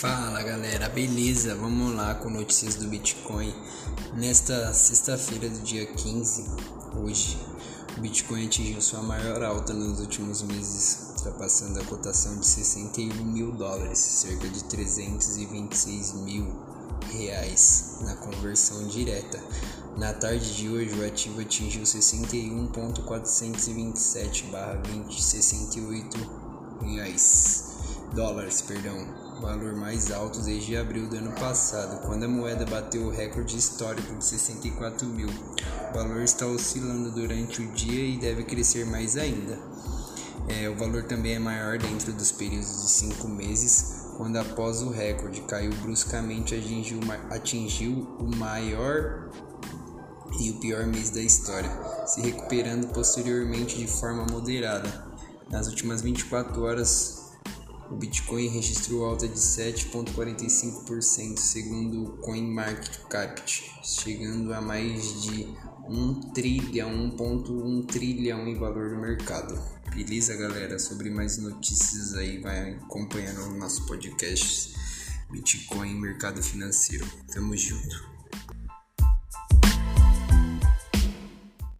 Fala galera, beleza? Vamos lá com notícias do Bitcoin. Nesta sexta-feira do dia 15, hoje, o Bitcoin atingiu sua maior alta nos últimos meses, ultrapassando a cotação de 61 mil dólares, cerca de 326 mil reais na conversão direta. Na tarde de hoje, o ativo atingiu 61.427 barra 20, 68 reais, dólares, perdão valor mais alto desde abril do ano passado, quando a moeda bateu o recorde histórico de 64 mil. O valor está oscilando durante o dia e deve crescer mais ainda. É, o valor também é maior dentro dos períodos de 5 meses, quando após o recorde caiu bruscamente atingiu, atingiu o maior e o pior mês da história, se recuperando posteriormente de forma moderada. Nas últimas 24 horas, o Bitcoin registrou alta de 7,45% segundo o CoinMarketCap, chegando a mais de 1 trilhão, 1.1 trilhão em valor do mercado. Beleza, galera? Sobre mais notícias aí, vai acompanhando o nosso podcast Bitcoin Mercado Financeiro. Tamo junto.